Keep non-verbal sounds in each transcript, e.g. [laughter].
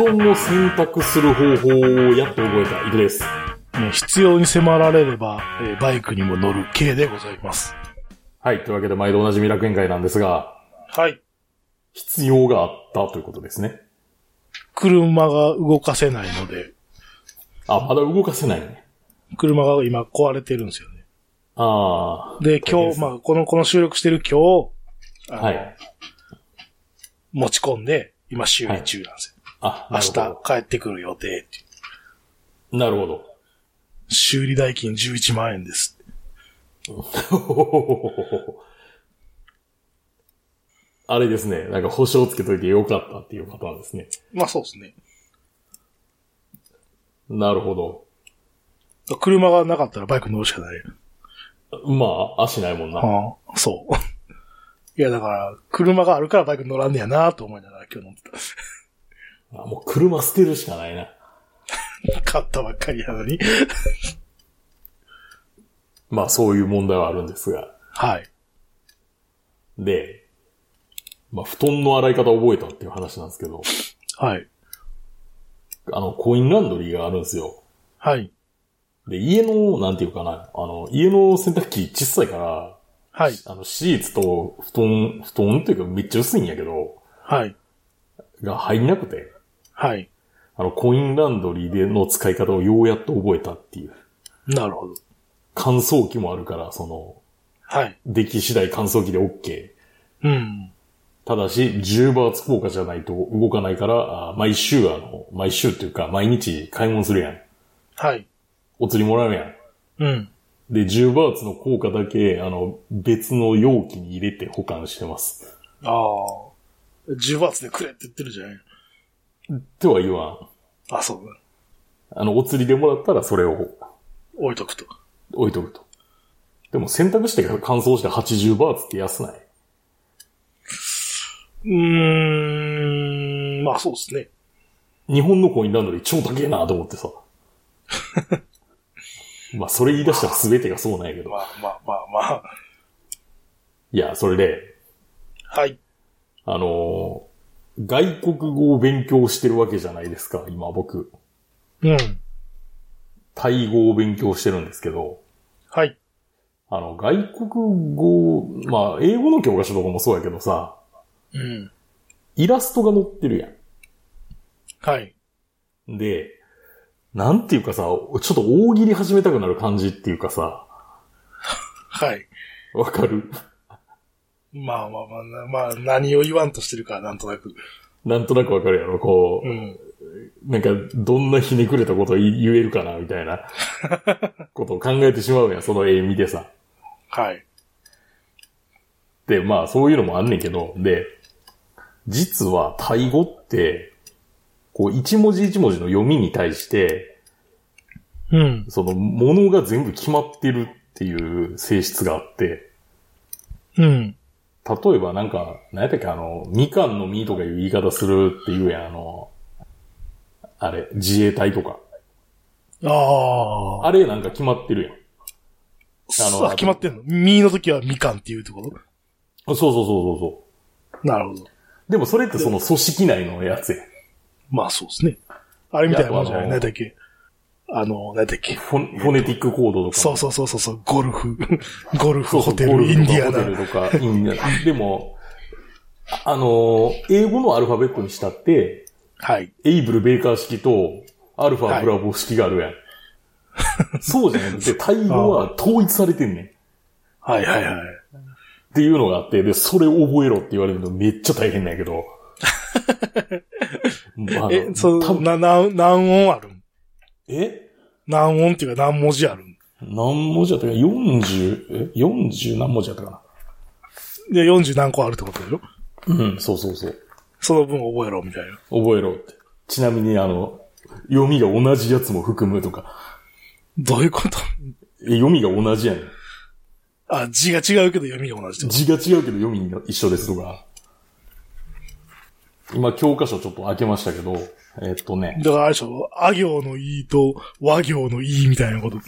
布団を選択する方法をやっと覚えた、いくです。ね必要に迫られれば、えーバイクにも乗る系でございます。はい。というわけで、毎度おなじみ楽園会なんですが、はい。必要があったということですね。車が動かせないので、あ、まだ動かせないね。車が今壊れてるんですよね。ああ。で、今日、あ、まあ、この、この収録してる今日、はい。持ち込んで、今修理中なんですよ。あ、明日帰ってくる予定。なるほど。修理代金11万円です。[laughs] あれですね。なんか保証つけといてよかったっていうパターンですね。まあそうですね。なるほど。車がなかったらバイク乗るしかない。まあ、足ないもんな。ああ、そう。いや、だから、車があるからバイク乗らんねやなと思いながら今日乗ってあもう車捨てるしかないな。た。買ったばっかりやのに。[laughs] まあ、そういう問題はあるんですが。はい。で、まあ、布団の洗い方覚えたっていう話なんですけど、はい。あの、コインランドリーがあるんですよ。はい。で、家の、なんていうかな、あの、家の洗濯機小さいから、はい。あの、シーツと布団、布団っていうかめっちゃ薄いんやけど、はい。が入んなくて、はい。あの、コインランドリーでの使い方をようやっと覚えたっていう。なるほど。乾燥機もあるから、その、はい。出来次第乾燥機で OK。うん。ただし、10バーツ効果じゃないと動かないから、あ毎週あの、毎週っていうか、毎日買い物するやん。はい。お釣りもらうやん。うん。で、10バーツの効果だけ、あの、別の容器に入れて保管してます。ああ。10バーツでくれって言ってるじゃないっては言わん。あ、そう。あの、お釣りでもらったらそれを置いとくと。置いとくと。でも洗濯して乾燥して80バーツって安ないうーん。まあそうですね。日本のコインランドリー超高えなと思ってさ。[laughs] まあ、それ言い出したら全てがそうなんやけど。まあまあまあまあ。いや、それで、はい。あのー外国語を勉強してるわけじゃないですか、今僕。うん。タイ語を勉強してるんですけど、はい。あの、外国語、まあ、英語の教科書とかもそうやけどさ、うん。イラストが載ってるやはい。ん。で、なんていうかさ、ちょっと大喜利始めたくなる感じっていうかさ、[laughs] はい。わかる？まあまあまあ、まあ何を言わんとしてるかなんとなく。なんとなくわかるやろこう、うん。なんか、どんなひねくれたことを言言えるかな、みたいな、ことを考えてしまうやん、その絵見てさ。はい。で、まあ、そういうのもあんねんけど、で、実は、タイ語って、こう、一文字一文字の読みに対して、うん。その、ものが全部決まってるっていう性質があって、うん。例えばなんか、何やったっけ、あの、みかんの実とかいう言い方するっていうやん、あの、あれ、自衛隊とか。ああ。あれなんか決まってるやん。あのあ決まってんの？ミーの時はみかんっていうところ？そうそうそうそうそう。なるほど。でもそれってその組織内のやつや。まあそうですね。あれみたいなもんじゃない？いや何だっけ？あの、何だっけ？フォフォネティックコードとか。そうそうそうそうそう、ゴルフ、[laughs] ゴルフ、そうそうホテル、インディアナ。ゴルフとかホテルとか、インディアナ。でも、あの、英語のアルファベットにしたって、はい。エイブル・ベーカー式と、アルファ・ブラボー式があるやん。そうじゃなくて、タイ語は統一されてんねん。っはいはいはい。ていうのがあって、で、それを覚えろって言われるのめっちゃ大変なんやけど。[laughs] え、そ多う、な、な、何音あるん？え？何音っていうか何文字あるん何文字やったかな ?40、え ?40 何文字やったかな？で、40何個あるってことでしょ？うん、そうそうそう。その分覚えろ、みたいな。覚えろって。ちなみに、あの、読みが同じやつも含むとか、どういうこと？え読みが同じやねん。あ、字が違うけど読みが同じってこ字が違うけど読みが一緒ですとか。今、教科書ちょっと開けましたけど、えっとね、と。だからあれでしょ、あ行のいいと和行のいいみたいなこと。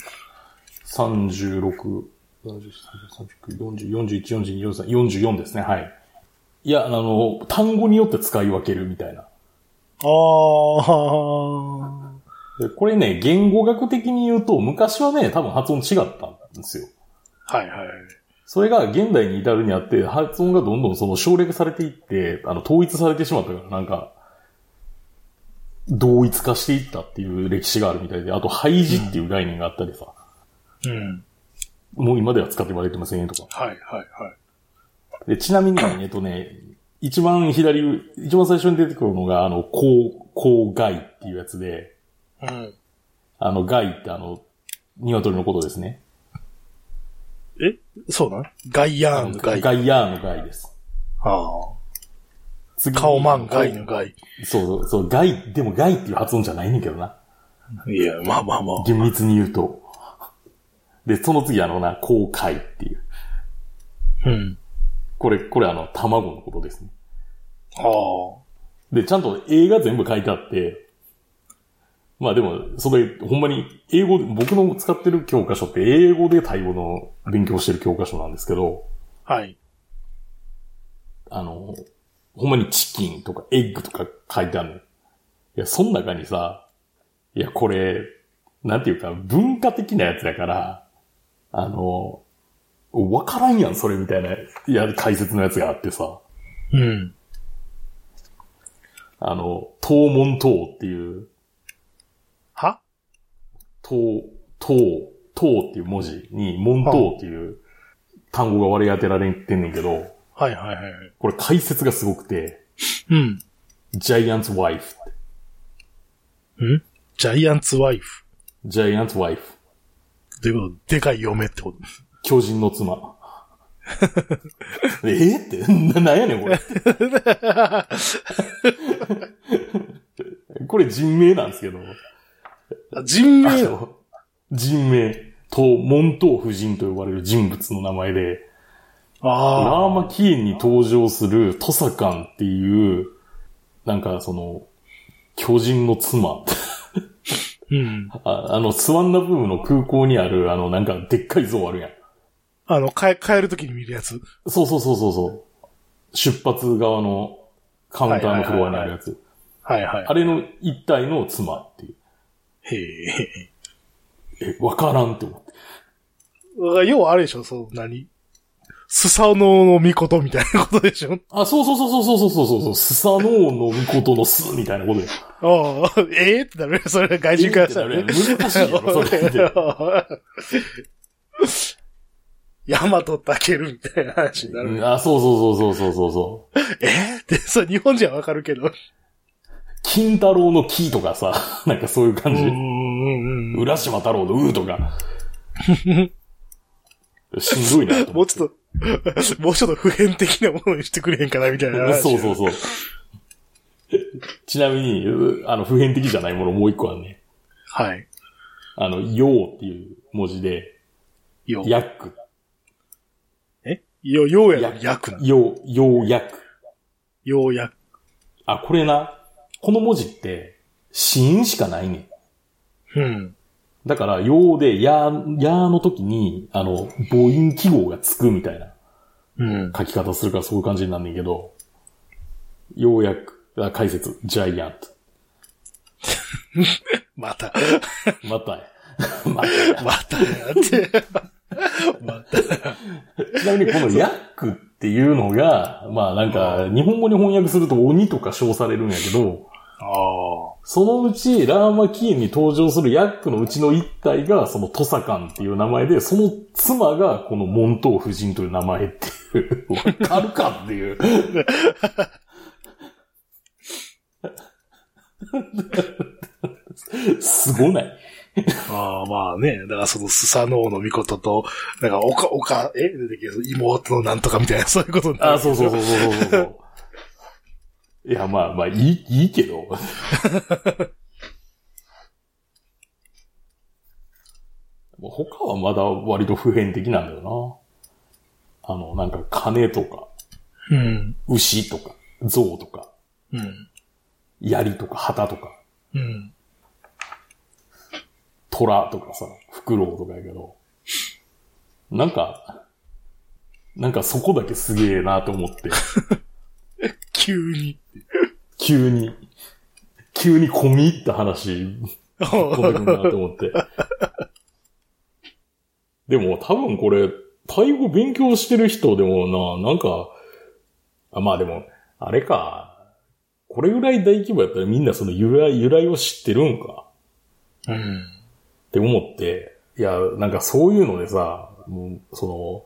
36、40 40 41、42、43、44ですね、はい。いや、あの、単語によって使い分けるみたいな。あでこれね、言語学的に言うと、昔はね、多分発音違ったんですよ。あ。はいはい。それが現代に至るにあって、発音がどんどんその省略されていって、あの、統一されてしまったから、なんか、同一化していったっていう歴史があるみたいで、あと、廃字っていう概念があったりさ、うん。もう今では使って言われてませんよとか。はいはいはい。で、ちなみに、えっとね、一番左、一番最初に出てくるのが、あの、こう、こう外っていうやつで、うん。あの、外ってあの、鶏のことですね。えそうなんガイヤーンのガイ。ガイヤーの外です。あ次あ。顔マンガイのガイ。そうそう、そう、外、でも外っていう発音じゃないねんけどな。いや、まあまあまあ。厳密に言うと。で、その次あのな、公開っていう。うん。これ、これあの、卵のことですね。ああ。で、ちゃんと映画全部書いてあって、まあでも、それ、ほんまに、英語で、僕の使ってる教科書って英語でタイ語の勉強してる教科書なんですけど、はい。あの、ほんまにチキンとかエッグとか書いてあるの。いや、その中にさ、いや、これ、なんていうか、文化的なやつだから、あの、わからんやん、それみたいな、いや、解説のやつがあってさ、うん。あの、東門東っていう、は東、東、東っていう文字に、門東っていう単語が割り当てられてんねんけど、はいはいはいはい。これ解説がすごくて、うん。ジャイアンツワイフ。ん？ジャイアンツワイフ。ジャイアンツワイフ。ということ？でかい嫁ってこと？巨人の妻。[laughs] え？ーって、な、なんやねん、これ。[laughs] これ人名なんですけど。あ人名あの人名と、門東夫人と呼ばれる人物の名前で、ラあーマキーンに登場するトサカンっていう、なんかその、巨人の妻。あ。うん。[laughs] ああの、スワンナブームの空港にある、あの、なんか、でっかい像あるやん。あの、帰、帰るときに見るやつ。そうそうそうそうそう。出発側のカウンターのフロアにあるやつ。はいはい。あれの一体の妻っていう。へえ。え、わからんって思って。だから要はあれでしょ、そう、何？スサノオノミコトみたいなことでしょ？あ、そうそうそうそうそうそうそうそう。スサノオの御事の巣みたいなことで。ああ、え？えってなるそれ外人からしたらね。難しいやろ、それって。[laughs] ヤマトタケルみたいな話になる。うんあ、そうそうそうそうそうそうそう。え？ーって、それ日本人はわかるけど。金太郎の木とかさ、[laughs] なんかそういう感じ。うんうんうん。浦島太郎のうとか。[laughs] しんどいなと [laughs] もうちょっと、もうちょっと普遍的なものにしてくれへんかなみたいな話。そうそうそう。ちなみに、うあの、普遍的じゃないものもう一個あるね。はい。あの、ようっていう文字で、よ、ヤック。え？よ、ようやの？やくな。よう、ようやく。ようやく。あ、これな。この文字って、子音しかないねん。うん。だから、ようで、や、やの時に、あの、母音記号がつくみたいなうん。書き方するからそういう感じになんねんけど、ようやく、あ解説、ジャイアント。[laughs] また、またや。またや。またやって。[laughs] また。[laughs] ちなみにこのヤックっていうのが、まあなんか、日本語に翻訳すると鬼とか称されるんやけど、ああ。そのうち、ラーマキーンに登場するヤックのうちの一体が、そのトサカンっていう名前で、その妻がこのモントー夫人という名前っていう、わかるかっていう。[laughs] すごない [laughs] ああ、まあね。だからそのスサノオノミコトと、なんか、おか、おか、え？出てきる妹のなんとかみたいな、そういうことになる。あ、そうそうそうそうそうそう。いや、まあまあ、いい、いいけど。[laughs] 他はまだ割と普遍的なんだよな。あの、なんか金とか、うん。牛とか、象とか、うん。槍とか旗とか、うん。虎とかさ、フクロウとかやけど、なんか、なんかそこだけすげえなと思って、[laughs] 急に。急に。急に込み入った話、飛んでくるなと思って。でも多分これ、タイ語勉強してる人でもな、なんか、あまあでも、あれか、これぐらい大規模やったらみんなその由来、由来を知ってるんかうん。って思って、いや、なんかそういうのでさ、もうその、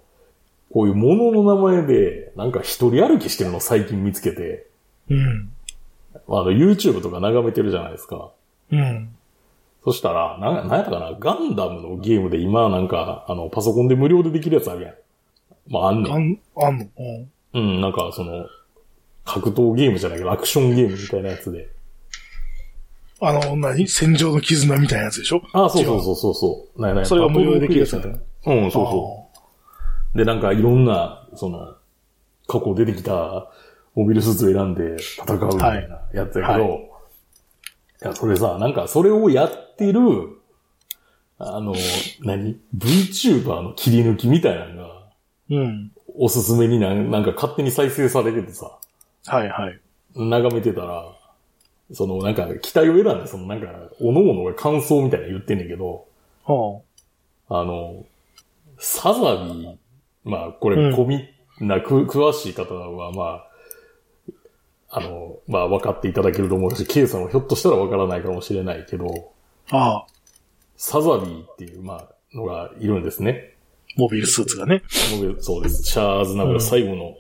こういうものの名前で、なんか一人歩きしてるの最近見つけて、うん。あの、YouTube とか眺めてるじゃないですか。うん。そしたら、な、なんやったかな、ガンダムのゲームで今なんか、あの、パソコンで無料でできるやつあるやん。まあ、あんねん。あん、あんの？うん。うん、なんかその、格闘ゲームじゃないけど、アクションゲームみたいなやつで。あの、何？戦場の絆みたいなやつでしょ？あそうそうそうそうそう。なんやなんやそれが無料でできるやつだバねうん、そうそう。で、なんかいろんな、その、過去出てきたモビルスーツを選んで戦うみたいなやつやけど、はいい、や、それさ、なんかそれをやってる、あの、何 ?VTuber の切り抜きみたいなのが、うん。おすすめになんなんか勝手に再生されててさ、はいはい。眺めてたら、そのなんか機体を選んで、そのなんか、おのおのが感想みたいなの言ってんねんけど、はあの、サザビー、まあ、これ、うんコミな、く、詳しい方は、まあ、あの、まあ、分かっていただけると思うし、ケイさんはひょっとしたら分からないかもしれないけど、あ。ああ。サザビーっていう、まあ、のがいるんですね。モビルスーツがね。そうです。シャーズナブラ最後の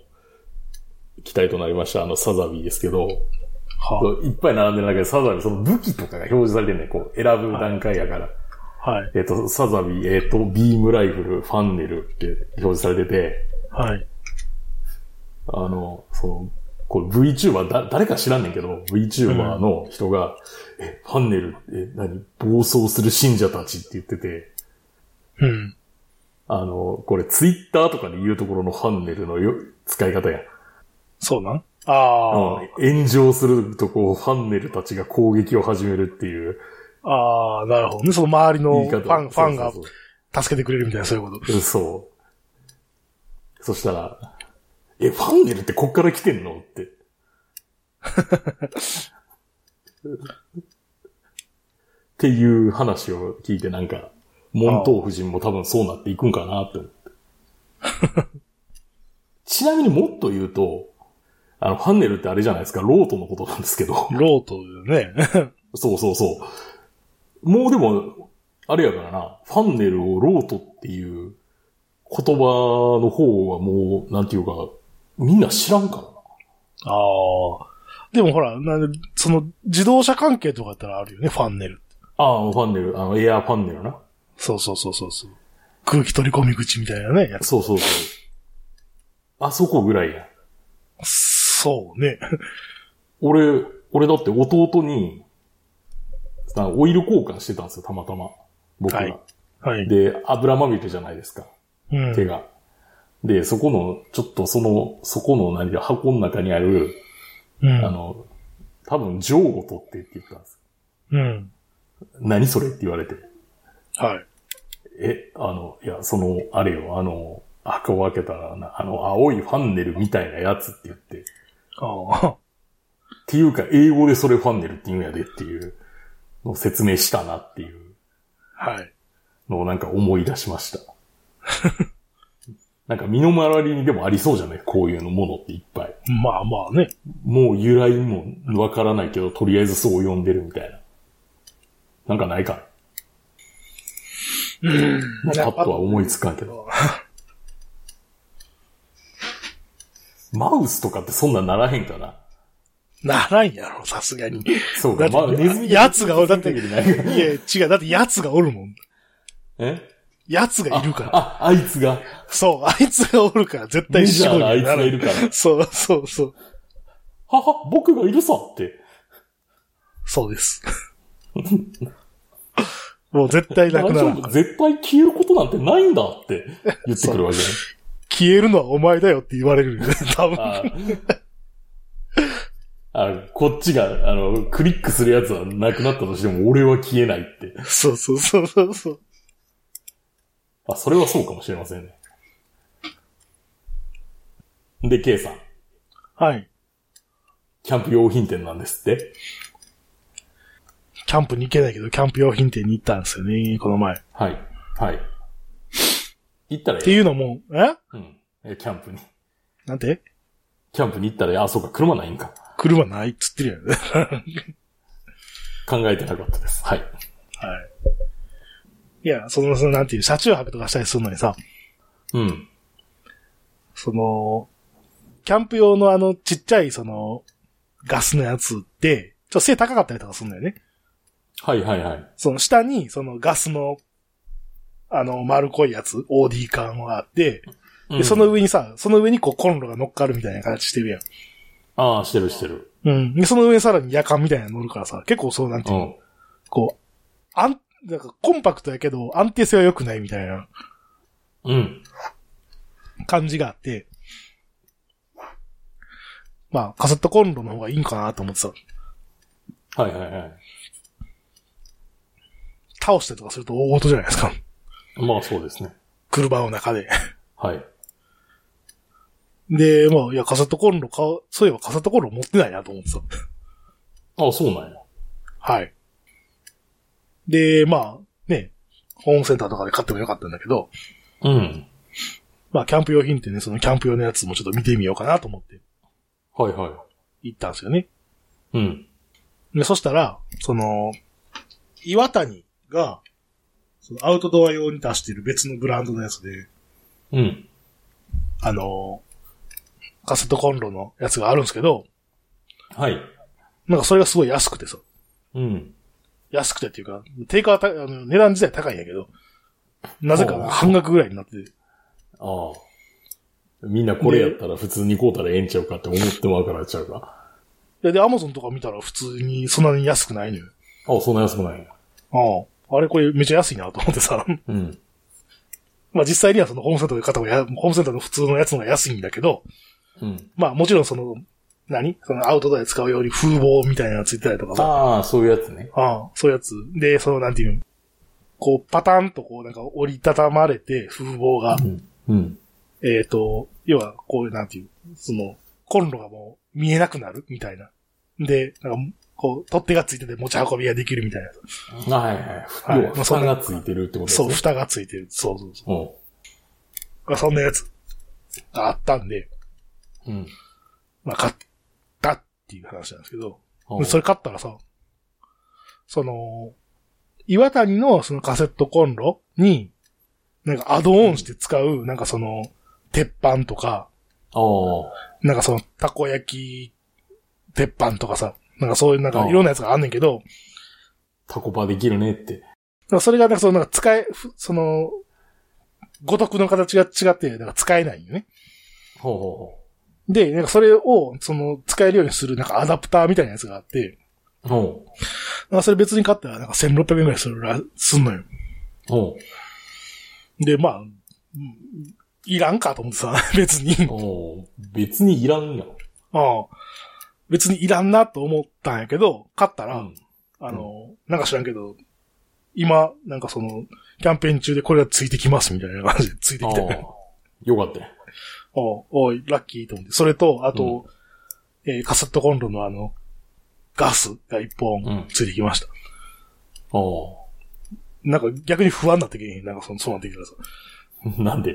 機体となりました、あの、サザビーですけど、はいっぱい並んでるんだけど、サザビー、その武器とかが表示されてるね、こう、選ぶ段階やから。はい。えっ、と、サザビー、えっ、と、ビームライフル、ファンネルって表示されてて、はい。あの、その、これ VTuber、だ、誰か知らんねんけど、VTuber の人が、え、ファンネル、え、何暴走する信者たちって言ってて、うん。あの、これ Twitter とかで言うところのファンネルのよ使い方やん。そうなん？ああ、うん炎上するとこう、ファンネルたちが攻撃を始めるっていうああ、なるほどね。その周りの。ファン、ファンが助けてくれるみたいな、そういうこと。そうそう。そしたら、え、ファンネルってこっから来てんのって。[laughs] っていう話を聞いてなんか、門東夫人も多分そうなっていくんかなって思って。[laughs] ちなみにもっと言うと、あの、ファンネルってあれじゃないですか、ロートのことなんですけど。ロートね。[laughs] そうそうそう。もうでも、あれやからな、ファンネルをロートっていう言葉の方はもう、なんていうか、みんな知らんからな。ああ。でもほら、なんで、その、自動車関係とかだったらあるよね、ファンネル。ああ、ファンネル、あの、エアーファンネルな。そうそうそうそうそう。空気取り込み口みたいなね。そうそうそう。あそこぐらいや。そうね。俺、俺だって弟に、さオイル交換してたんですよ、たまたま。僕が。はいはい。で、油まみれじゃないですか。うん。手が。で、そこの、ちょっとその、そこの何か箱の中にある、うん。あの、多分、ジョーを取ってって言ったんです。うん。何それって言われて。はい。え、あの、いや、その、あれよ、あの、箱を開けたらな、あの、青いファンネルみたいなやつって言って。っああ。ていうか、英語でそれファンネルって言うんやでっていうのを説明したなっていうはい。のをなんか思い出しました。[laughs] なんか身の回りにでもありそうじゃない？こういうのものっていっぱい。まあまあね。もう由来もわからないけど、とりあえずそう呼んでるみたいな。なんかないかうん。な。パッとは思いつかんけど。マウスとかってそんなんならへんかな？ならんやろ、さすがに。そうか、だってまあ、ネズミやつがだっていいや、違う。だって奴がおるもん。え？奴がいるから。あ、あいつが？そう、あいつがおるから絶対メジャーなあいつながいるから。そうそうそう。はは、僕がいるさって。そうです。[laughs] もう絶対なくならん大丈夫？絶対消えることなんてないんだって言ってくるわけね。[laughs] 消えるのはお前だよって言われるよね、[laughs] 多分。ああこっちが、あの、クリックするやつはなくなったとしても、俺は消えないって。そうそうそうそうそう。あ、それはそうかもしれませんね。で、K さん、はい。キャンプ用品店なんですって？キャンプに行けないけど、キャンプ用品店に行ったんですよね、この前。っはい。はい。行ったらてええ。いうのも、え？うん。え、キャンプに。なんて？キャンプに行ったらええ、あ、そうか、車ないんか。車ないっつってるやん。[laughs] 考えてなかったです。はい。はい。いや、その、その、なんていう、車中泊とかしたりするのにさ、うん。その、キャンプ用のあの、ちっちゃい、その、ガスのやつって、ちょっと背高かったりとかするんだよね。はいはいはい。その下に、そのガスの、あの、丸っこいやつ、OD 缶があって、で、うんその上にさ、その上にこうコンロが乗っかるみたいな形してるやん。ああ、してるしてる。うん。で、その上にさらに夜間みたいなの乗るからさ、結構そうなんていうの、うん。こう、あん、なんかコンパクトやけど安定性は良くないみたいなうん。感じがあって、まあ、カセットコンロの方がいいんかなと思ってさ、はいはいはい。倒したりとかすると大事じゃないですか。まあそうですね。車の中で。はい。で、まあ、いや、カセットコンロ買う、そういえばカセットコンロ持ってないなと思ってさ。ああ、そうなんや。はい。で、まあ、ね、ホームセンターとかで買ってもよかったんだけど、うん。まあ、キャンプ用品ってね、そのキャンプ用のやつもちょっと見てみようかなと思ってはいはい。行ったんですよね。うん。で、そしたら、その、岩谷が、そのアウトドア用に出してる別のブランドのやつで、うん。あの、カセットコンロのやつがあるんですけど、はい。なんかそれがすごい安くてさ、うん。安くてっていうか、定価はたあの値段自体高いんやけど、なぜか半額ぐらいになってて、ああ。みんなこれやったら普通に買うたらええんちゃうかって思ってまうからちゃうか。いやで、アマゾンとか見たら普通にそんなに安くないのよ。ああ、そんな安くない。ああ。あれこれめっちゃ安いなと思ってさ。うん。まあ実際にはそのホームセンターで買った方がや、ホームセンターの普通のやつの方が安いんだけど、うん。まあもちろんその、何？そのアウトドアで使うように風防みたいなのがついてたりとかさ。ああ、そういうやつね。ああ、そういうやつ。で、そのなんていうの？こうパタンとこうなんか折りたたまれて風防が、うん。うん。えっ、と、要はこういうなんていう、その、コンロがもう見えなくなるみたいな。で、なんかこう、取っ手がついてて持ち運びができるみたいな。あはいはい。はい要は、蓋がついてるってことですそう、ね。蓋がついてる。そうそうそう。まあそんなやつがあったんで、うん。うん。まあ買ったっていう話なんですけど、うんそれ買ったらさ、その、岩谷のそのカセットコンロに、なんかアドオンして使う、なんかその、鉄板とか、ああ。なんかその、たこ焼き、鉄板とかさ、なんかそういうなんかいろんなやつがあんねんけど、タコパできるねって。だからそれがなんかその、なんか使え、ふその、五徳の形が違って、なんか使えないよね。ほうほで、なんかそれを、その、使えるようにする、なんかアダプターみたいなやつがあって、うほう。ほなんかそれ別に買ったらなんか1600円くらいするら、すんのよ。う。ほで、まあ、うんいらんかと思ってさ、[laughs] 別に。う。おう別にいらんやん。ああ別にいらんなと思ったんやけど、買ったら、うんあの、なんか知らんけど、今、なんかその、キャンペーン中でこれがついてきますみたいな感じでついてきて、。よかったよ。[laughs] おおい、ラッキーと思って。それと、あと、えーカセットコンロのあの、ガスが一本うんついてきました。ああ。なんか逆に不安になってけえへん。なんかその、そうなってきたらさ。[laughs] なんで？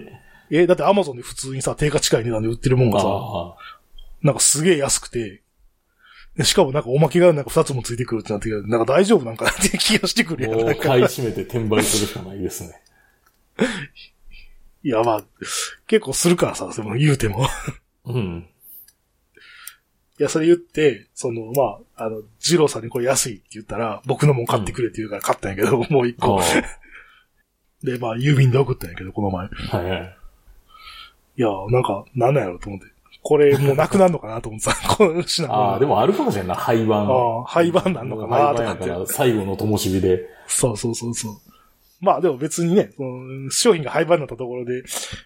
えーだってアマゾンで普通にさ、定価近い値段で売ってるもんがさ、あなんかすげえ安くて、でしかもなんかおまけがなんか二つもついてくるってなってなんか大丈夫？[laughs] なんかなって気がしてくあ。るやん。買い占めて転売するしかないですね。[laughs] いやまあ、結構するからさ、でも言うても。[laughs] うん。いや、それ言って、その、まあ、あの、ジローさんにこれ安いって言ったら、僕のもん買ってくれって言うから買ったんやけど、もう一。個。はで、まあ、郵便で送ったんやけど、この前。いいはい。や、なんか、なんなんやろと思って。これもうなくなるのかなと思ってさ、[laughs] この品物ああ、でもあるかもしれんな、廃盤。ああ廃盤なんのかな廃盤やから、最後の灯火で。そうそうそうそう。まあでも別にね、その商品が廃盤になったところで、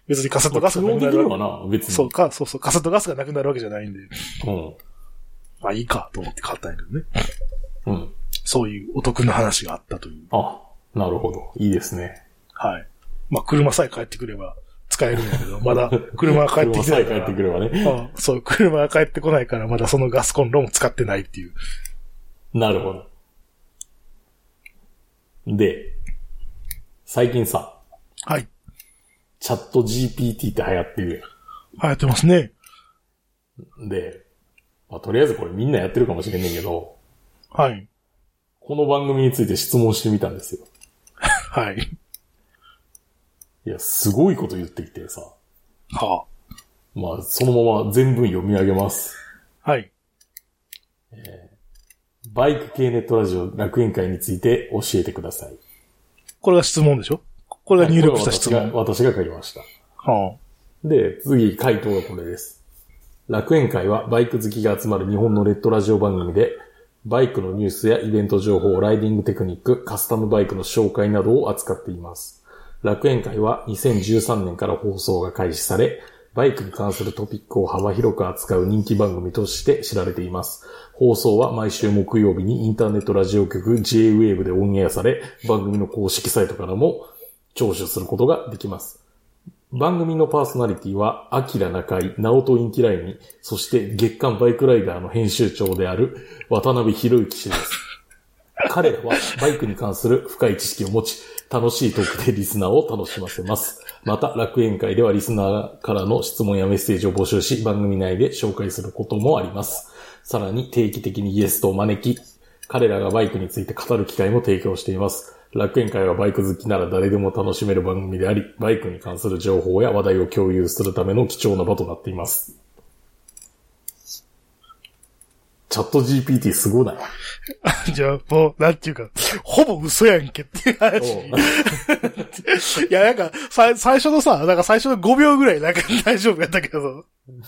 別にカセットガスがなくなるかな、別け。に。そうか、そうそう、カセットガスがなくなるわけじゃないんで、うん。まあいいかと思って買ったんやけどね。うん。そういうお得な話があったという。あ、なるほど。いいですね。はい。まあ車さえ帰ってくれば使えるんやけど、まだ車が帰ってきてないから。車さえ帰ってくればね。そう、車が帰ってこないからまだそのガスコンロも使ってないっていう。なるほど。で、最近さ、はい。チャット GPT って流行ってる流行ってますね。やん。で、まあ、とりあえずこれみんなやってるかもしれんねんけど、はい。この番組について質問してみたんですよ。[laughs] はい。いや、すごいこと言ってきてさ、はまあ、そのまま全文読み上げます。あ。はい。バイク系ネットラジオ楽園会について教えてください。これが質問でしょ？これが入力した質問。私が私が書きました。はで、次、回答がこれです。楽園会はバイク好きが集まる日本のネットラジオ番組で、バイクのニュースやイベント情報、ライディングテクニック、カスタムバイクの紹介などを扱っています。楽園会は2013年から放送が開始され、バイクに関するトピックを幅広く扱う人気番組として知られています。放送は毎週木曜日にインターネットラジオ局 J-Wave でオンエアされ、番組の公式サイトからも聴取することができます。番組のパーソナリティは、アキラ中井、ナオトインティライミ、そして月刊バイクライダーの編集長である渡辺博之氏です。彼らはバイクに関する深い知識を持ち、楽しいトークでリスナーを楽しませます。また、楽園会ではリスナーからの質問やメッセージを募集し、番組内で紹介することもあります。さらに定期的にゲストを招き、彼らがバイクについて語る機会も提供しています。楽園会はバイク好きなら誰でも楽しめる番組であり、バイクに関する情報や話題を共有するための貴重な場となっています。チャット GPT すごない？あ。じゃあ、もう、なんていうか、ほぼ嘘やんけっていう話。[laughs] いや、なんか、さ、最初のさ、なんか最初の5秒ぐらいなんか大丈夫やったけど、[laughs]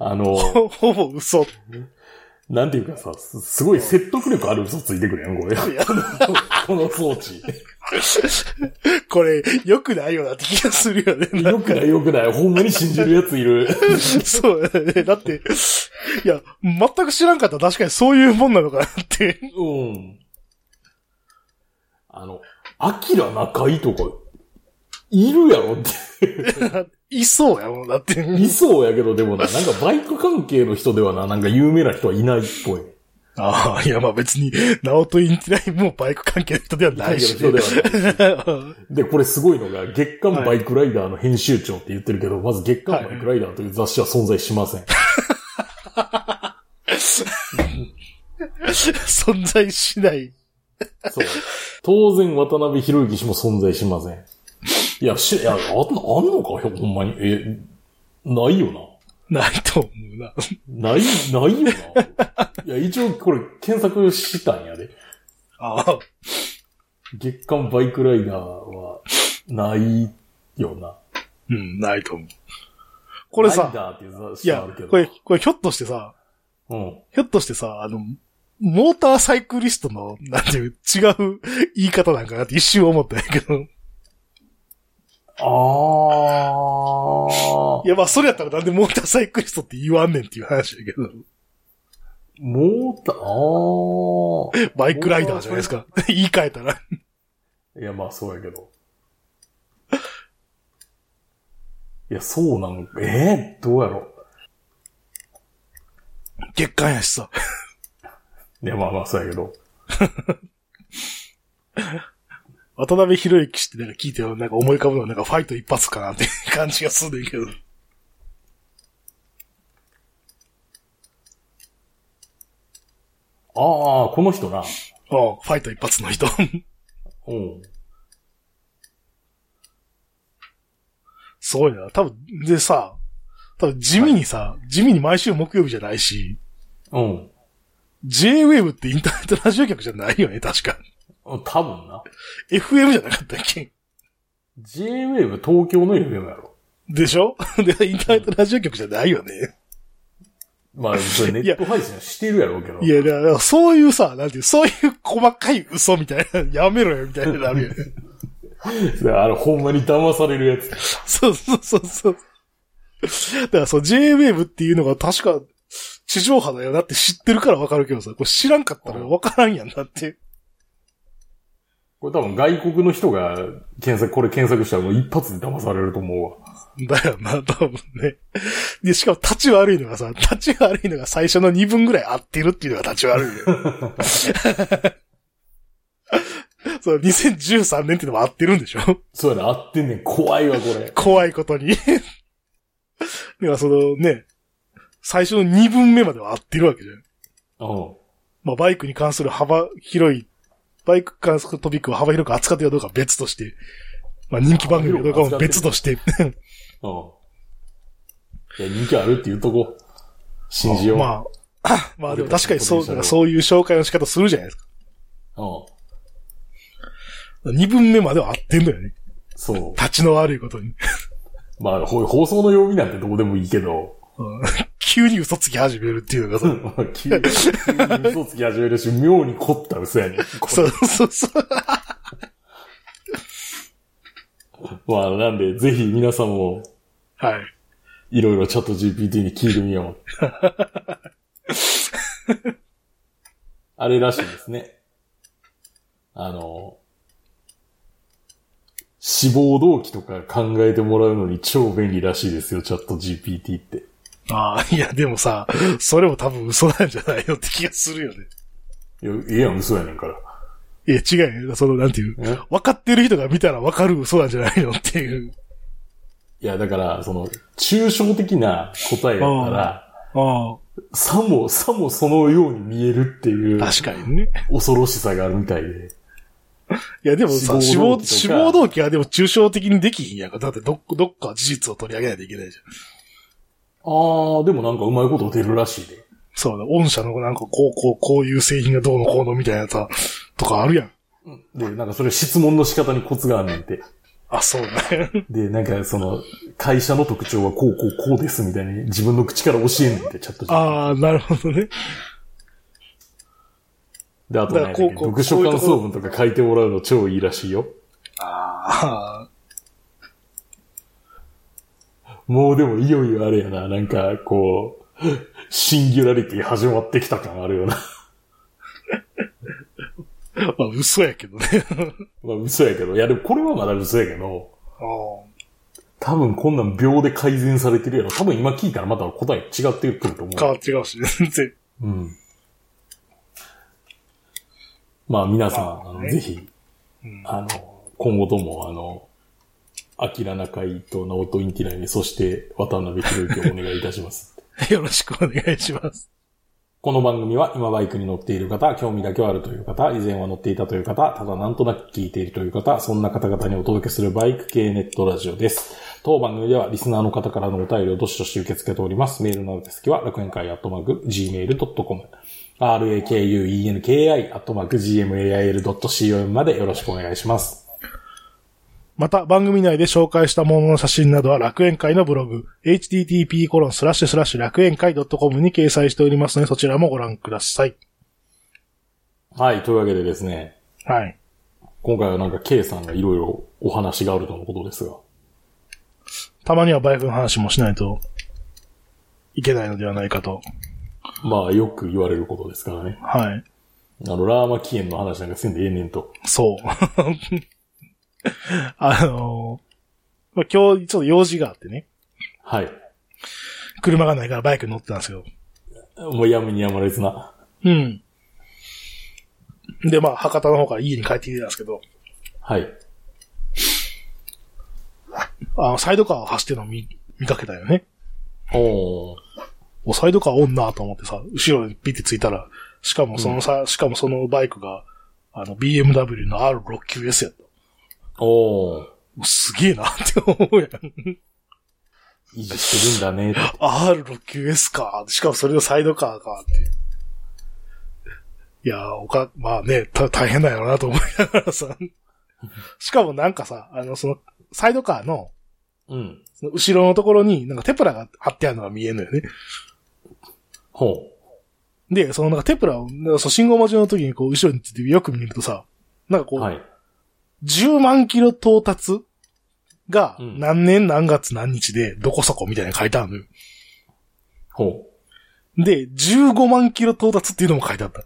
あの、ほ [laughs] ほぼ嘘。なんていうかさ、すすごい説得力ある嘘ついてくるやん、これ。[laughs] この装置。[laughs] これ、良くないよなって気がするよね。[laughs] よくないよくない。ほんまに信じるやついる。そうだね。だって、いや、全く知らんかったら確かにそういうもんなのかなって。うん。あの、アキラ中井とか、いるやろって。いそうやもん、だって。いそうやけど、でもな、[laughs] なんかバイク関係の人ではな、なんか有名な人はいないっぽい。ああ、いや、まあ別に、ナオトインティライミもバイク関係の人ではないし、人ではない。で、これすごいのが、月刊バイクライダーの編集長って言ってるけど、まず月刊バイクライダーという雑誌は存在しません。[laughs] 存在しない。そう。当然、渡辺博之氏も存在しません。いや、し、いや、あ、あんのか？[laughs] ほんまに。え、ないよな。ないと思うな。ない、ないよな。いや、一応これ検索したんやで。ああ、月刊バイクライダーは、ないよな。うん、ないと思う。これさいやこれ、これひょっとしてさ、うん。ひょっとしてさ、あの、モーターサイクリストの、なんていう、違う言い方なんかなって一瞬思ったんやけど。あー。いや、まあ、それやったらなんでモーターサイクリストって言わんねんっていう話だけど。モーター、あバイクライダーじゃないですか。言い換えたら。ー。いや、まあそうやけど。いや、そうなんえー、どうやろ？月間やしさ。いや、まあまあそうやけど。[laughs] 渡辺博之氏ってなんか聞いてよ、なんか思い浮かぶのはなんかファイト一発かなって感じがするんだけど。ああ、この人な。ああ、ファイト一発の人。[laughs] うん。すごいな。多分、でさ、多分地味にさ、地味に毎週木曜日じゃないし、うん。J-Wave ってインターネットラジオ局じゃないよね、確か。多分な。FM じゃなかったっけ？J-Wave 東京の FM やろ。でしょ？[laughs] で、インターネットラジオ局じゃないよね。まあ、それネット配信はしてるやろうけど。いや、だからそういうさ、なんていう、そういう細かい嘘みたいな、やめろよ、みたいなのあるよね。あれ、ほんまに騙されるやつ。そうそうそうそう。だからそう、J-Wave っていうのが確か地上波だよなって知ってるからわかるけどさ、これ知らんかったらわからんやんなって。これ多分外国の人が検索、これ検索したらもう一発で騙されると思うわ。だよな、多分ね。で、しかも立ち悪いのがさ、立ち悪いのが最初の2分ぐらい合ってるっていうのが立ち悪いよ。そう、2013年ってのも合ってるんでしょ？そうやな、合ってんねん。怖いわ、これ。怖いことに。では、そのね、最初の2分目までは合ってるわけじゃん。うん。まあ、バイクに関する幅広い、バイクに関するトピックを幅広く扱ってるかどうかは別として、まあ、人気番組かどうかも別として、うん。いや、人気あるって言うとこ。信じよう。まあ、まあでも確かにそう、なんかそういう紹介の仕方するじゃないですか。うん。2分目までは合ってんだよね。そう。立ちの悪いことに。まあ、放送の曜日なんてどうでもいいけど、うん急に嘘つき始めるっていうのがさ、急に嘘つき始めるし、妙に凝った嘘やねん。こそうそうそう。れまあ、なんで、ぜひ皆さんも、はい。いろいろチャット GPT に聞いてみよう。あれらしいですね。あの、志望動機とか考えてもらうのに超便利らしいですよ、チャット GPT って。ああ、いや、でもさ、それも多分嘘なんじゃないのって気がするよね。いや、ええやん、嘘やねんから。いや、違うよ。その、なんていう、え？分かってる人が見たら分かる嘘なんじゃないのっていう。いや、だから、その、抽象的な答えやったら、あさも、さもそのように見えるっていうあ、確かにね。恐ろしさがあるみたいで。いや、でもさ、死亡、死亡動機はでも抽象的にできひんやんか。だってどっ、どっか事実を取り上げないといけないじゃん。あー、でもなんかうまいこと出るらしいで。そうだ、御社のなんかこう、こう、こういう製品がどうのこうのみたいなやつはとかあるやん。で、なんかそれ質問の仕方にコツがあんねんて。あ、そうね。[laughs] で、なんかその、会社の特徴はこうこうこうですみたいに自分の口から教えんねんて、チャット。ああ、なるほどね。で、あとね、読書感想文とか書いてもらうの超いいらしいよ。あもうでもいよいよあれやな、なんかこう、シンギュラリティ始まってきた感あるよな。[laughs] あ、まあ嘘やけどね。[laughs] まあ嘘やけど、いやでもこれはまだ嘘やけど、多分こんなん秒で改善されてるやろ。多分今聞いたらまた答え違ってくると思う。変わって違うしね、全然。うん。まあ皆さん、ぜひ、うんあの、今後とも、あの、アキラ中井とナオトインティライミ、そして渡辺博之をお願いいたします。[laughs] よろしくお願いします。この番組は今バイクに乗っている方、興味だけはあるという方、以前は乗っていたという方、ただなんとなく聞いているという方、そんな方々にお届けするバイク系ネットラジオです。当番組ではリスナーの方からのお便りをどしどし受け付けております。メールの宛先は楽園会アットマーク gmail.com rakuenki アットマーク gmail.com までよろしくお願いします。また、番組内で紹介したものの写真などは楽園会のブログ、http コロンスラッシュスラッシュ楽園会 .com に掲載しておりますので、そちらもご覧ください。はい、というわけでですね、はい。今回はなんか K さんがいろいろお話があるとのことですが、たまにはバイクの話もしないといけないのではないかと。まあよく言われることですからね。はい。あの、ラーマ起源の話なんかせんでええねんと。そう。[laughs] あのまあ、今日ちょっと用事があってね。はい。車がないからバイクに乗ってたんですよ。もうやむにやまれずな。うん。で、まあ、博多の方から家に帰ってきてたんですけど、はい。あの、サイドカーを走ってるのを見、見かけたよね。おー。お、サイドカーおんなと思ってさ、後ろにピッてついたら、しかもそのさ、しかもそのバイクが、あの、BMW の R6QS やった。おー。すげえなって思うやん。維持してるんだね。R6QS か。しかもそれのサイドカーかって。いやー、おか、まあね、た大変だよなと思いながらさ。しかもなんかさ、あの、その、サイドカーの、うん。その後ろのところに、なんかテプラが貼ってあるのが見えるのよね。ほう。で、そのなんかテプラを、なんかそう信号待ちの時にこう後ろについてよく見るとさ、なんかこう、はい。10万キロ到達がうん何年何月何日でどこそこみたいなの書いてあるのよ。ほで、15万キロ到達っていうのも書いてあった。う。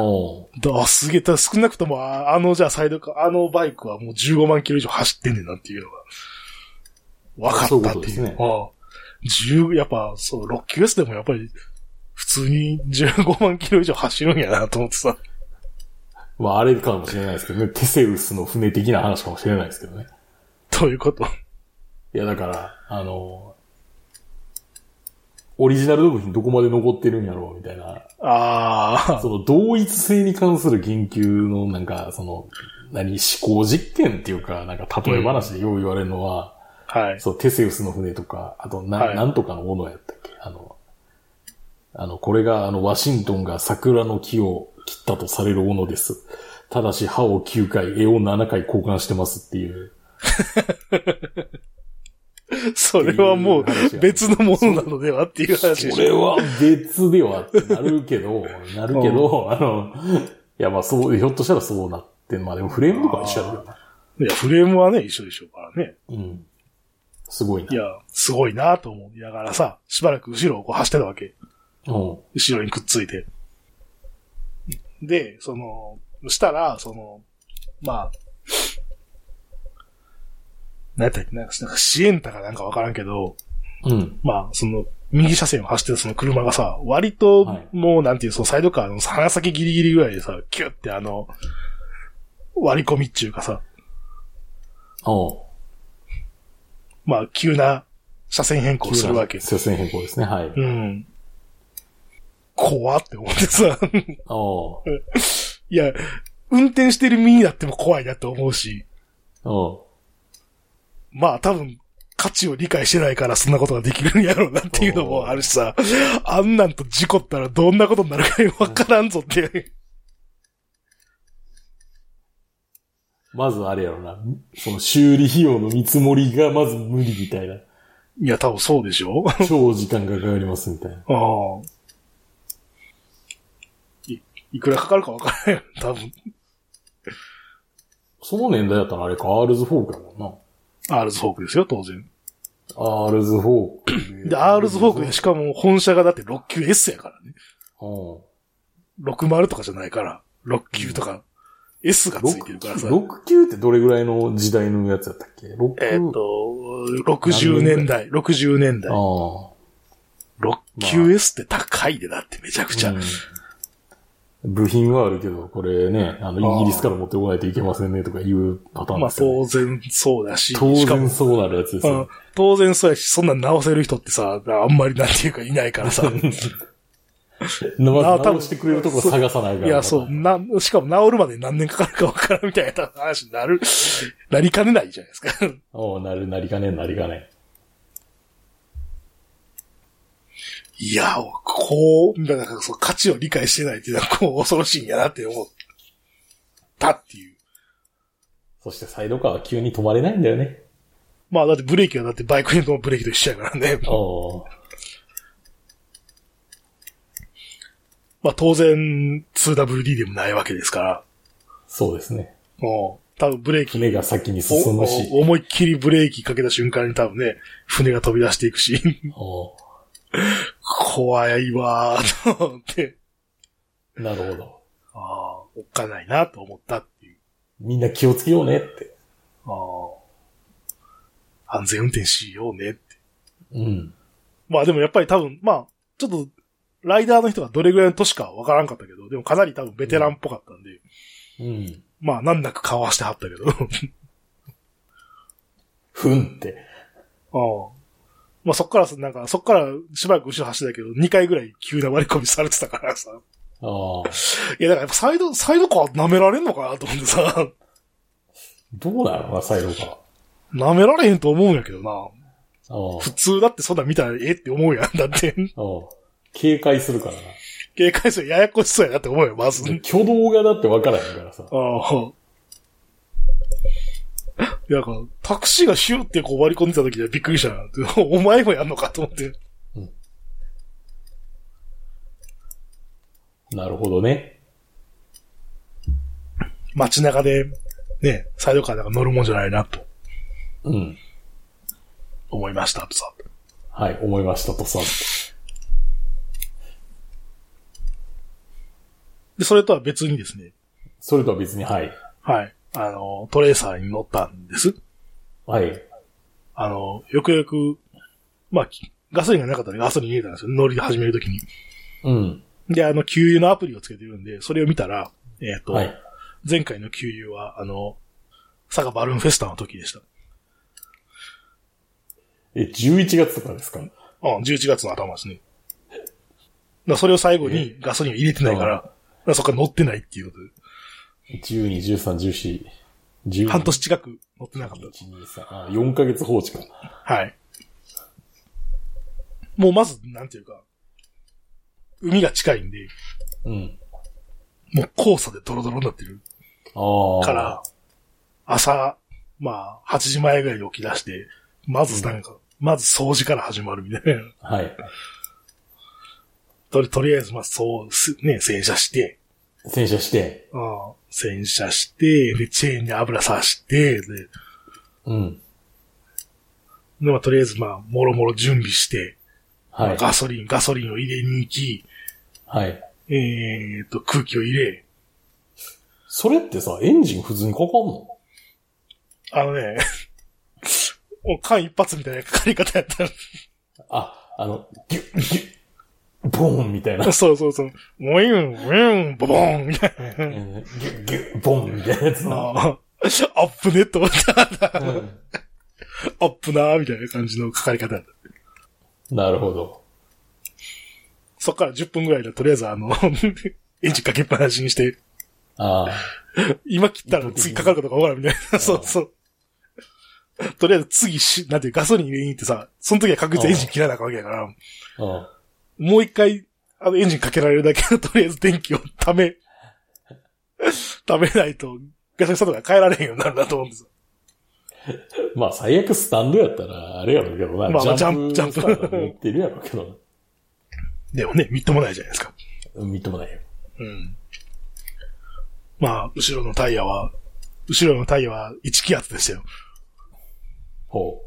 おあ、すげえ、ただ少なくとも、ああの、じゃあサイドカー、あのバイクはもう15万キロ以上走ってんねんなっていうのが、分かったっていう。そういうねああ10、やっぱ、そう、6QS でもやっぱり、普通に15万キロ以上走るんやなと思ってさ。まああれかもしれないですけどね、テセウスの船的な話かもしれないですけどね。どういうこと？いやだから、あの、オリジナル部品どこまで残ってるんやろうみたいな、ああ、その同一性に関する研究のなんか、その、何、思考実験っていうか、なんか例え話でよう言われるのは、はい。そう、テセウスの船とか、あとな、はい。なんとかのものやったっけ？あの、あの、これが、あの、ワシントンが桜の木を切ったとされるものです。ただし、歯を9回、絵を7回交換してますっていう。[laughs] それはもう別のものなのではっていう話で。それは別ではってなるけど、[laughs] なるけど、あの、いや、まあそう、ひょっとしたらそうなって、まあでもフレームとかは一緒やけどな。いや、フレームはね、一緒でしょうからね。うん。すごいな。いや、すごいなと思いながらさ、しばらく後ろをこう走ってたわけ。うん。後ろにくっついて。で、その、したら、その、まあ、何やったっけなんか、なんかシエンタかなんかわからんけど、うん。まあ、その、右車線を走ってるその車がさ、割とはい、もう、なんていう、そのサイドカーの鼻先ギリギリぐらいでさ、キュッてあの、割り込みっていうかさ、おうまあ、急な車線変更するわけ。車線変更ですね、はい。うん。怖って思ってさ、おういや、運転してる身になっても怖いなって思うし、おうまあ多分、価値を理解してないからそんなことができるんやろうなっていうのもあるしさ、あんなんと事故ったらどんなことになるかわからんぞって。[laughs] まずあれやろな。その修理費用の見積もりがまず無理みたいな。いや、多分そうでしょ [laughs] 超時間がかかりますみたいな。ああ。い、いくらかかるかわからんよ、[laughs] 多分。その年代だったらあれか、アールズフォークやもんアールズフォークですよ、当然。な。アールズフォーク。で、アールズフォークでしかも本社がだって6級 S やからね。うん。60とかじゃないから、69とか、S がついてるからさ。69ってどれぐらいの時代のやつやったっけ ?69。えーっと、60年代、60年代。ああ。6級 S って高いでだってめちゃくちゃ。うん部品はあるけど、これね、あの、イギリスから持ってこないといけませんねとかいうパターンまあですよね当然そうだし、当然そうなるやつですうんよ。当然そうやし、そんなん直せる人ってさ、あんまりなんていうかいないからさ。[laughs] 直してくれるとこ探さないから。いや、そう、な、しかも治るまで何年かかるかわからんみたいな話になる、なりかねないじゃないですか。おうなる、なりかねん、なりかねん。いや、こう、だからそう価値を理解してないっていうのはこう恐ろしいんやなって思ったっていう。そしてサイドカーは急に止まれないんだよね。まあだってブレーキはだってバイクのブレーキと一緒やからね。まあ当然 2WD でもないわけですから。そうですね。もう、多分ブレーキ船が先に進むし。お思いっきりブレーキかけた瞬間に多分ね、船が飛び出していくし、お怖いわーと思って、うなるほど。ああ、おっかないなと思ったっていう。みんな気をつけようねって。ああ安全運転しようねって。うん。まあでもやっぱり多分、まあ、ちょっと、ライダーの人がどれぐらいの年かわからんかったけど、でもかなり多分ベテランっぽかったんで、うん。まあ難なくかわしてはったけど。あふんって。あまあそっからさ、なんか、そっからしばらく後ろ走ってたけど、2回ぐらい急な割り込みされてたからさ。ああ。いや、だからやっぱサイド、サイドカー舐められんのかなと思ってさ、どうなのな、サイドカー。舐められへんと思うんやけどな。ああ。普通だってそんなん見たらええって思うやん。だって、ああ。警戒するからな。警戒するややこしそうやなって思うよ、まず。挙動がだってわからへんからさ。ああ。いや、なんか、タクシーがシューってこう割り込んでた時にはびっくりしたな。[laughs] お前もやんのかと思って。なるほどね。街中で、ね、サイドカーなんか乗るもんじゃないなとうん。思いましたとさ。はい、思いましたとさ。で、それとは別にですね、それとは別に、はい。はい。あの、トレーサーに乗ったんです。はい。あの、よくよく、まあ、きガソリンがなかったんでガソリン入れたんですよ。乗り始めるときに。うん。で、あの、給油のアプリをつけてるんで、それを見たら、えっ、と、はい。前回の給油は、あの、佐賀バルーンフェスタの時でした。え、11月とかですか？うん、11月の頭ですね。だそれを最後にガソリンを入れてないから、だからそこから乗ってないっていうことで。?12、13、14、12。半年近く乗ってなかっ1、2、3、あ、4ヶ月放置か。た。はい。もうまず、なんていうか、海が近いんで、うん。もう黄砂でドロドロになってるああ。から、朝、まあ、8時前ぐらいに起き出して、まずなんか、まず掃除から始まるみたいな。はい。とり、とりあえず、まあ、そう、すね、洗車して、洗車して。うん、洗車して、で、チェーンに油さして、で、うん。で、まあ、とりあえず、まあ、もろもろ準備して、はい。ガソリン、ガソリンを入れに行き、はい。えーっと、空気を入れ、それってさ、エンジン普通にかかんの？あのね、[laughs] もう間一髪みたいなかかり方やったら、あ、あの、ギュッ、ギュッ、ボーンみたいな。[laughs] そうそうそう、ウィン、ウィン、ボボーンみたいな。うんギュッ、ギュッ、ボーンみたいなやつな。ああアップネット、うんアップなーみたいな感じのかかり方だった。なるほど。そっから10分ぐらいで、とりあえずあの、[laughs] エンジンかけっぱなしにして、ああ。今切ったら次かかるかどうかわからんみたいな。[laughs] そうそう。とりあえず次し、なんていうガソリン入れに行ってさ、その時は確実にエンジン切らなあかんわけやから、うん。もう一回、あのエンジンかけられるだけの [laughs] とりあえず電気をため、[laughs] ためないと、ガソリンスタンドが変えられへんようになるなと思うんですよ。まあ、最悪スタンドやったら、あれやろうけどな。まあまあジャンプジャンプスタート持ってるやろうけどでもね、みっともないじゃないですか。な。みっともないよ。うん。まあ、後ろのタイヤは、後ろのタイヤは1気圧でしたよ。ほ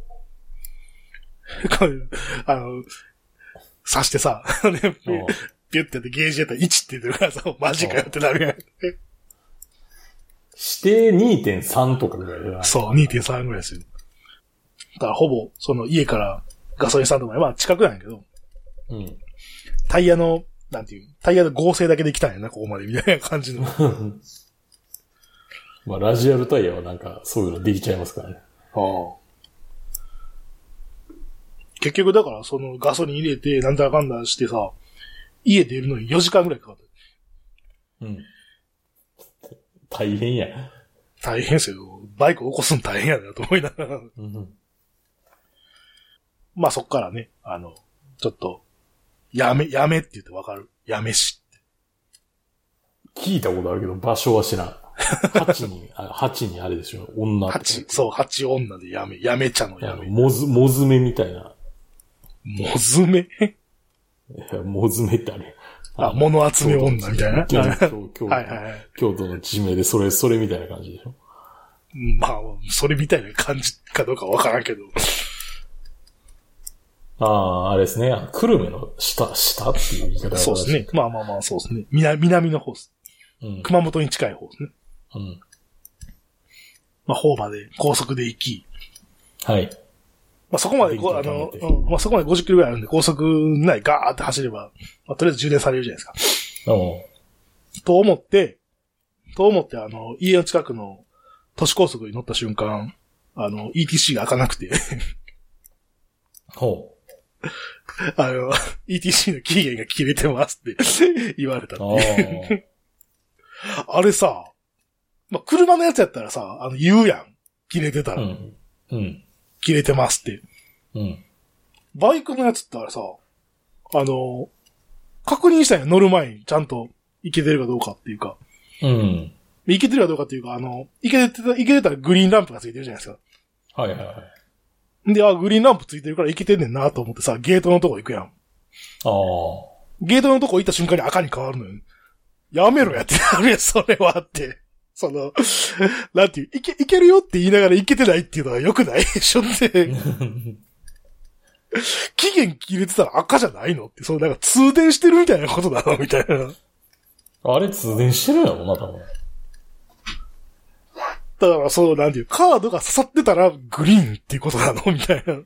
[laughs] これあの、刺してさ、[laughs] ね、ピュってやってゲージやったら1って言ってるからさ、マジかよってなるやん。指定2.3とかぐらいでな。そう、2.3ぐらいですよ。だからほぼ、その家からガソリンスタンドまで、まあ近くなんやけど、うん。タイヤの、なんていう、タイヤの合成だけできたんやな、ここまで、みたいな感じの。[laughs] まあ、ラジアルタイヤはなんか、そういうのできちゃいますからね。結局だから、そのガソリン入れて、なんだかんだしてさ、家出るのに4時間ぐらいかかった。うん。大変や。大変ですよ。バイク起こすの大変やなと思いながら。うん。まあそっからね、あの、ちょっと、やめ、やめって言ってわかる。やめし。聞いたことあるけど、場所は知らん。8に、あ8にあれでしょ、女。八、そう、八女でやめ、やめ茶のやめ。もず、もずめみたいな。もずめ？[laughs] もずめってあれ。あ、物集め女みたいな？京はい都、の地名で、それ、それみたいな感じでしょ？まあ、それみたいな感じかどうかわからんけど。ああ、あれですね。久留米の下、下っていう言い方そうですね。。まあまあまあ、そうですね。南、南の方です。うん。熊本に近い方ですね。うん。まあ、方まで高速で行き、はい。まあそこまであの、うんまあそこまで50キロぐらいあるんで、高速内ガーって走れば、まあとりあえず充電されるじゃないですか。おうと思って、と思って、あの、家の近くの都市高速に乗った瞬間、あの、ETC が開かなくて、ほあの、ETC の期限が切れてますって [laughs] 言われたう。って。あ [laughs] あれさ、まあ、車のやつやったらさ、あの、言うやん。切れてたあ。ら、うん。うん。切れてますって。うん。バイクのやつってあれさ、あの、確認したんや、乗る前にちゃんといけてるかどうかっていうか。うん。いけてるかどうかっていうか、あの、いけてた、いけてたらグリーンランプがついてるじゃないですか。はいはいはい。で、あ、グリーンランプついてるからいけてんねんなと思ってさ、ゲートのとこ行くやん。ああ。ゲートのとこ行った瞬間に赤に変わるのよ。やめろやってなるやん、それはって。その、[laughs] なんていう、いけ、いけるよって言いながらいけてないっていうのは良くない？で [laughs] しょって。期限切れてたら赤じゃないの？って、そのなんか通電してるみたいなことなの？みたいな。あれ通電してるやろな、多分。だから、その、なんていう、カードが刺さってたらグリーンっていうことなの？みたいな。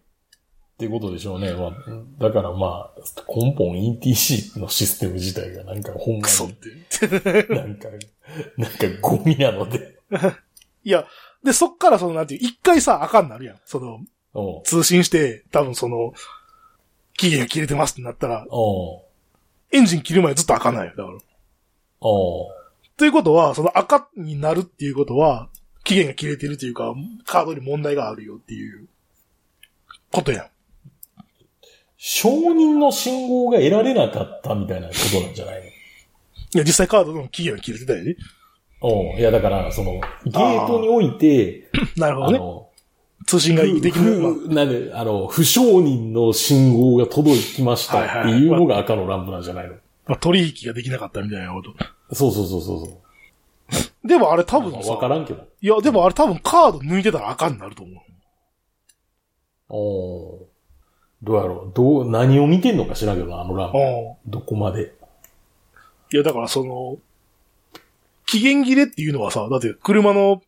ってことでしょうね。まあ、だからまあ、根本 ETC のシステム自体がなんかほんまクソっに、て。なんか、なんかゴミなので。いや、で、そっからその、なんていう、一回さ、あかんなるやん。その、通信して、多分その、期限が切れてますってなったら、エンジン切るまでずっとあかんないよ。だから。ということは、その赤になるっていうことは、期限が切れてるというか、カードに問題があるよっていう、ことやん。承認の信号が得られなかったみたいなことなんじゃないの？いや、実際カードの期限が切れてたよね。おういや、だから、その、ゲートにおいて、なるほどね。通信ができる。なんで、あの、不承認の信号が届きましたっていうのが赤のランプなんじゃないの？まあ、取引ができなかったみたいなこと。そうそうそうそうそう。でもあれ多分さ、わからんけど。いや、でもあれ多分カード抜いてたらあかんになると思う。おーどうやろうどう、何を見てんのか知らんけどな、あのランプ。うん。どこまで。いや、だからその、期限切れっていうのはさ、だって車の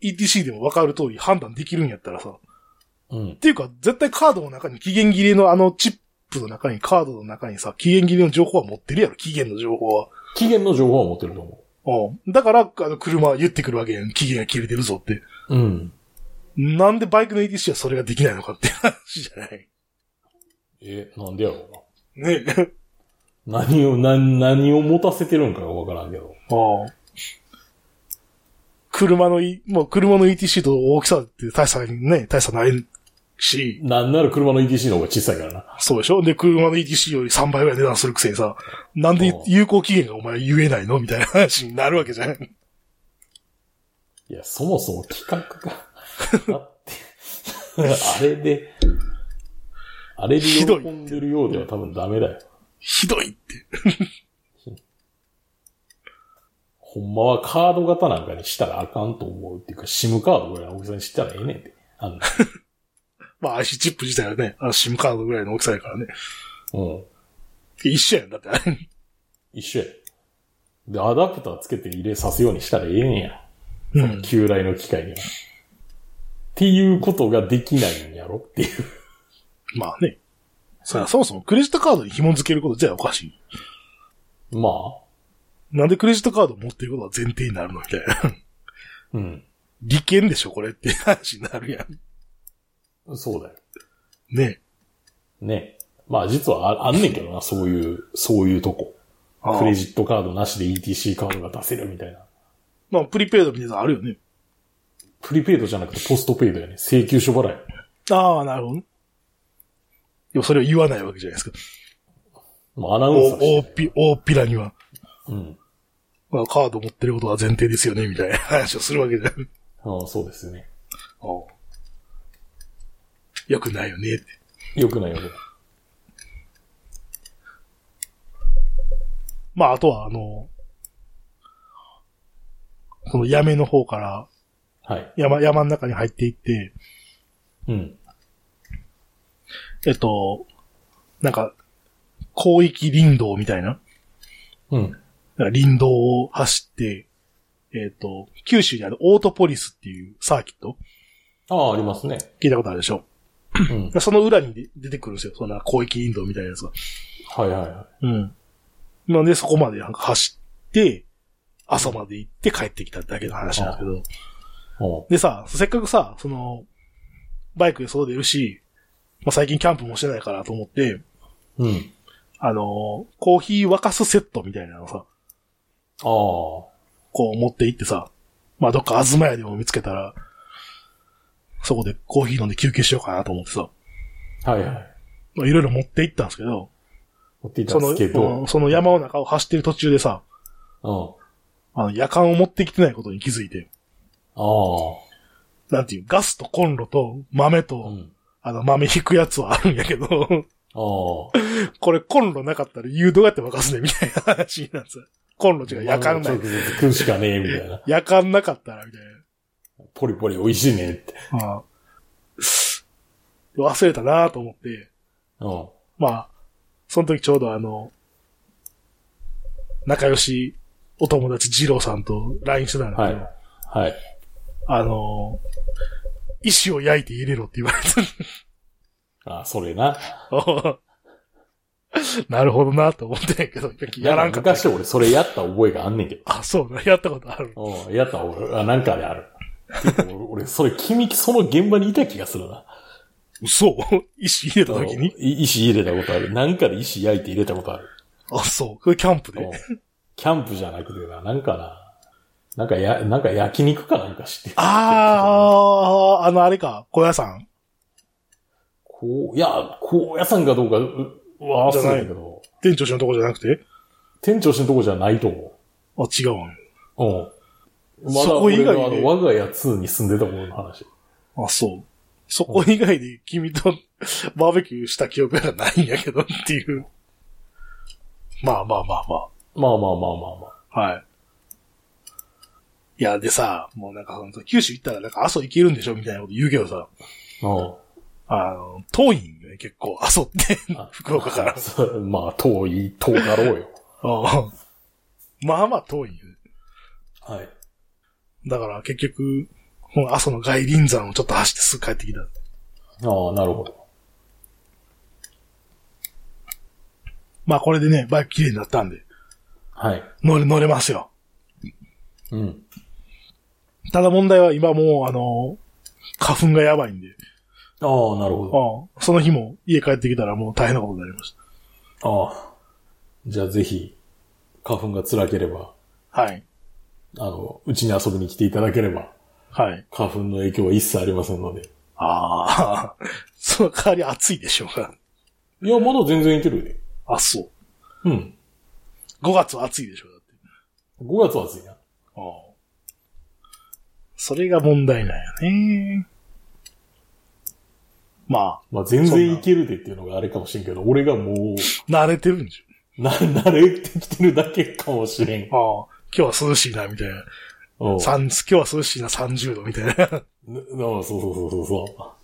ETC でも分かる通り判断できるんやったらさ、うんっ。ていうか、絶対カードの中に期限切れのあのチップの中に、カードの中にさ、期限切れの情報は持ってるやろ、期限の情報は。期限の情報は持ってると思うん。だから、あの、車は言ってくるわけやん。期限が切れてるぞって。う。うん。なんでバイクの ETC はそれができないのかって話じゃない。え、なんでやろうな。ねえ。[laughs] 何を、何、何を持たせてるんかがわからんけど。ああ。車のい、もう車の ETC と大きさって大差にね、大差ないし、なんなら車の ETC の方が小さいからな。そうでしょ？で、車の ETC より3倍ぐらい値段するくせにさ、なんでうん有効期限がお前言えないの？みたいな話になるわけじゃん。いや、そもそも企画が、あって、[laughs] あれで、あれで喜んでるようでは多分ダメだよ。ひどいって。[laughs] ほんまはカード型なんかにしたらあかんと思うっていうか、SIM カードぐらいの大きさにしたらええねんって。あんな。[laughs] まあ IC チップ自体はね、あの SIM カードぐらいの大きさやからね。うん。一緒やん。だってあれ。[laughs] 一緒や。で、アダプターつけて入れさすようにしたらええねんや。うん。旧来の機械には。っていうことができないんやろっていう。まあね。そそもそもクレジットカードに紐付けること自体おかしい。まあ、なんでクレジットカードを持っていることが前提になるのみたいな。うん。利権でしょこれって話になるやん。そうだよ。ね。ね。まあ実はああんねんけどな、そういう、そういうとこ。ああクレジットカードなしで ETC カードが出せるみたいな。まあ、プリペイドみたいなのあるよね。プリペイドじゃなくてポストペイドやね。請求書払い。ああ、なるほどね。でもそれを言わないわけじゃないですか。もうアナウンサーお大っぴ、大っぴらには。うん。まあ、カード持ってることは前提ですよね、みたいな話をするわけじゃん。ああそうですね。よくないよねって。よくないよくない。まあ、あとは、あの、この山の方から、はい。山、山の中に入っていって、うん。えっと、なんか、広域林道みたいな、うん。林道を走って、えっと、九州にあるオートポリスっていうサーキット？ああ、ありますね。聞いたことあるでしょ？うん。[clears throat] その裏にで出てくるんですよ。そんな広域林道みたいなやつが。はいはいはうん。なんでそこまでなんか走って、朝まで行って帰ってきただけの話なんですけど。でさ、せっかくさ、その、バイクで外出るし、まあ、最近キャンプもしてないからと思って、うん。あの、コーヒー沸かすセットみたいなのさ、ああ。こう持って行ってさ、まあ、どっか東屋でも見つけたら、そこでコーヒー飲んで休憩しようかなと思ってさ、はいはい。まあ、いろいろ持って行ったんですけど、持っていたその、んですけど。うんその山の中を走ってる途中でさ、うん。あの、夜間を持ってきてないことに気づいて、あなんていう、ガスとコンロと豆あ。と、うん。あの、豆引くやつはあるんやけど、ああ。これコンロなかったら誘導やって沸かすね、みたいな話になってさ。コンロ違う、夜間ない直。接食うしかねえ、みたいな。夜間なかったら、みたいポリポリ美味しいねって。な。ああ忘れたなと思って、うん。まあ、その時ちょうどあの、仲良しお友達二郎さんと LINE してたんだけど、はい。はい。あの、石を焼いて入れろって言われて、[laughs] あ、それな。[laughs] なるほどなと思ってんけど、やらんかった。昔俺それやった覚えがあんねんけど。あ、そうだ、やったことある。うん、やった俺、あ、なんかである。俺、俺それ君、その現場にいた気がするな。嘘？石入れた時に？い石入れたことある。なんかで石焼いて入れたことある。あ、そう。これキャンプで。うんキャンプじゃなくてな、なんかな。なんかや、なんか焼肉かなんかして。あー、あのあれか、小屋さん。こう、いや、高野山かどうか、う忘れたけど、店長氏のとこじゃなくて？店長氏のとこじゃないと思あ、違うん。う。うん。まだそこ以あの、我が家2に住んでた頃の話。あ、そう。そこ以外で君と [laughs] バーベキューした記憶がないんやけどっていう。まあまあまあままあまあまあまあまあ。あ。はい。いや、でさ、もうなんか九州行ったらなんか阿蘇行けるんでしょみたいなこと言うけどさ、うん。あの、遠いんよね、結構、阿蘇ってあ、[laughs] 福岡から。まあ、遠い、遠だろうよ。まあまあ遠いんよね。はい。だから結局、この阿蘇の外輪山をちょっと走ってすぐ帰ってきた。ああ、なるほど。まあこれでね、バイク綺麗になったんで、はい。乗れ、乗れますよ。うん。ただ問題は今もう、あの、花粉がやばいんで、ああ、なるほど。ああその日も家帰ってきたらもう大変なことになりましああ。じゃあぜひ、花粉が辛ければ、た。はい。あの、うちに遊びに来ていただければ、はい。花粉の影響は一切ありませんので。ああ、[laughs] その代わり暑いでしょうか。いや、まだ全然いけるで。あ、そう。うん。5月は暑いでしょう、だって。5月は暑いな。ああそれが問題なんよね。ままあ、全然いけるでっていうのがあれかもしれんけど、俺がもう、あ、慣れてるんでしな、慣れてきてるだけかもしれん。ょ。ああ、今日は涼しいな、みたいな。うん。三今日は涼しいな、30度、みたいな。ななそうそうそうそうそう。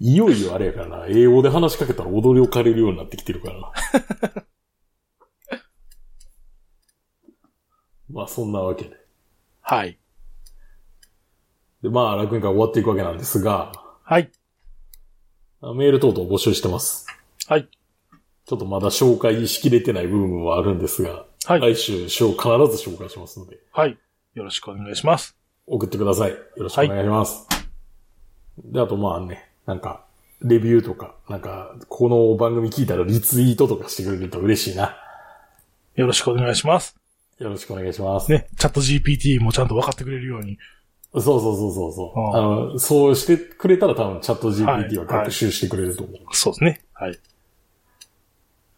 いよいよあれやからな、英語で話しかけたら踊りを借りるようになってきてるからな。[laughs] まあそんなわけで。はい。で、まあ楽園会終わっていくわけなんですが、はい。メール等々募集してます。はい。ちょっとまだ紹介しきれてない部分はあるんですが、はい。来週、必ず紹介しますので、はい。よろしくお願いします。送ってください。よろしくお願いします。で、あとまあね、なんか、レビューとか、なんか、この番組聞いたらリツイートとかしてくれると嬉しいな。よろしくお願いします。よろしくお願いします。ね、チャット GPT もちゃんと分かってくれるように。そうそうそうそうそう。ああの、そうしてくれたら多分チャットはい GPT は学習してくれると思う。そうですね。はい。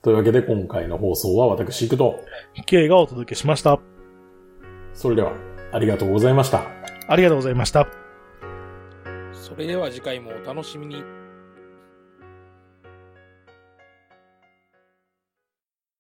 というわけで今回の放送は私行くと、K がお届けしました。それではありがとうございました。ありがとうございました。それでは次回もお楽しみに。